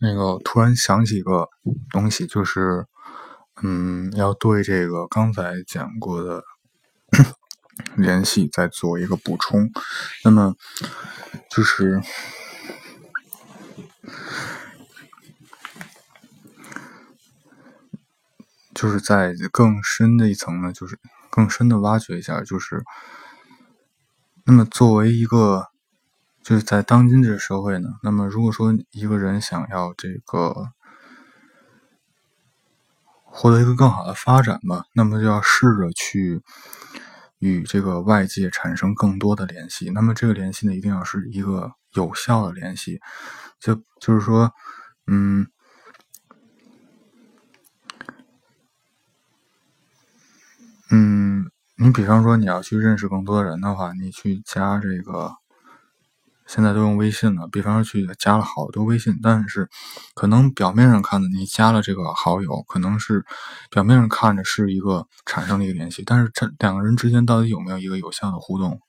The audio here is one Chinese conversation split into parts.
那个突然想起个东西，就是嗯，要对这个刚才讲过的联系再做一个补充。那么就是就是在更深的一层呢，就是更深的挖掘一下，就是那么作为一个。就是在当今这个社会呢，那么如果说一个人想要这个获得一个更好的发展吧，那么就要试着去与这个外界产生更多的联系。那么这个联系呢，一定要是一个有效的联系。就就是说，嗯，嗯，你比方说你要去认识更多人的话，你去加这个。现在都用微信了，比方说去加了好多微信，但是可能表面上看的，你加了这个好友，可能是表面上看着是一个产生了一个联系，但是这两个人之间到底有没有一个有效的互动，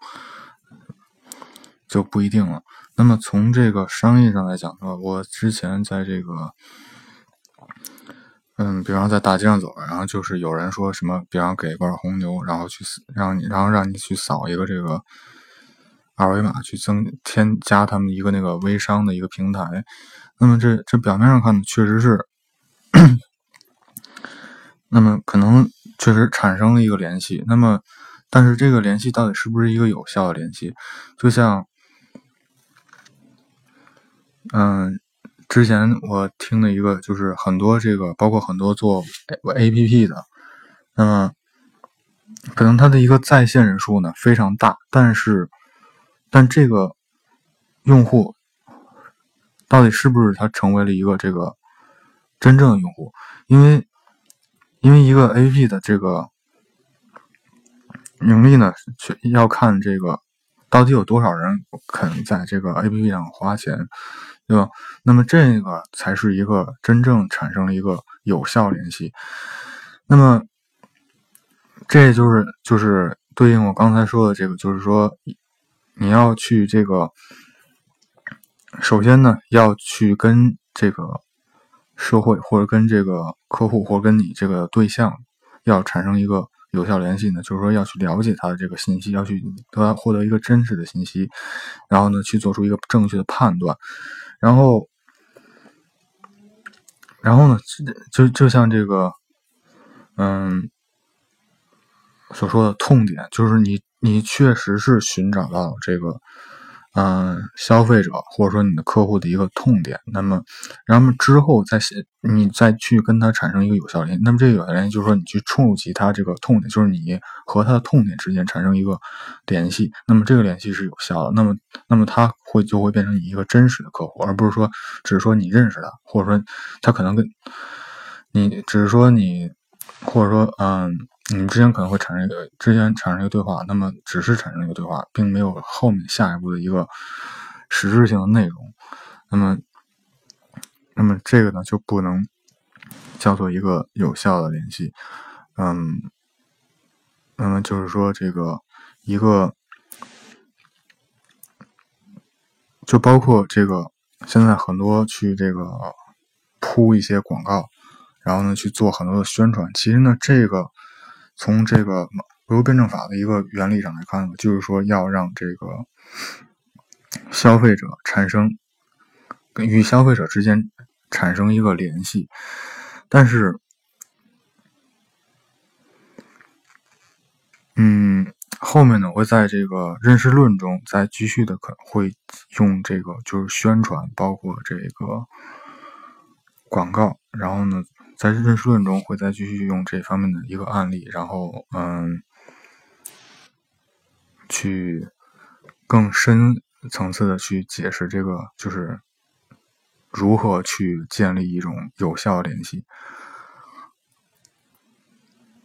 就不一定了。那么从这个商业上来讲的话，我之前在这个，嗯，比方在大街上走，然后就是有人说什么，比方给一罐红牛，然后去让你，然后让你去扫一个这个。二维码去增添加他们一个那个微商的一个平台，那么这这表面上看确实是，那么可能确实产生了一个联系，那么但是这个联系到底是不是一个有效的联系？就像，嗯，之前我听的一个就是很多这个包括很多做 A P P 的，那么可能它的一个在线人数呢非常大，但是。但这个用户到底是不是他成为了一个这个真正的用户？因为因为一个 A P P 的这个盈利呢，却要看这个到底有多少人肯在这个 A P P 上花钱，对吧？那么这个才是一个真正产生了一个有效联系。那么这就是就是对应我刚才说的这个，就是说。你要去这个，首先呢，要去跟这个社会或者跟这个客户或者跟你这个对象要产生一个有效联系呢，就是说要去了解他的这个信息，要去得获得一个真实的信息，然后呢，去做出一个正确的判断，然后，然后呢，就就像这个，嗯，所说的痛点，就是你。你确实是寻找到这个，嗯，消费者或者说你的客户的一个痛点，那么，然后之后再你再去跟他产生一个有效联系，那么这个有效联系就是说你去触及他这个痛点，就是你和他的痛点之间产生一个联系，那么这个联系是有效的，那么，那么他会就会变成你一个真实的客户，而不是说只是说你认识他，或者说他可能跟你只是说你，或者说嗯。你们之间可能会产生一个之间产生一个对话，那么只是产生一个对话，并没有后面下一步的一个实质性的内容。那么，那么这个呢就不能叫做一个有效的联系。嗯，那么就是说这个一个，就包括这个现在很多去这个铺一些广告，然后呢去做很多的宣传。其实呢这个。从这个唯物辩证法的一个原理上来看呢，就是说要让这个消费者产生跟与消费者之间产生一个联系，但是，嗯，后面呢我会在这个认识论中再继续的可会用这个就是宣传，包括这个广告，然后呢。在认识论中会再继续用这方面的一个案例，然后嗯，去更深层次的去解释这个，就是如何去建立一种有效联系。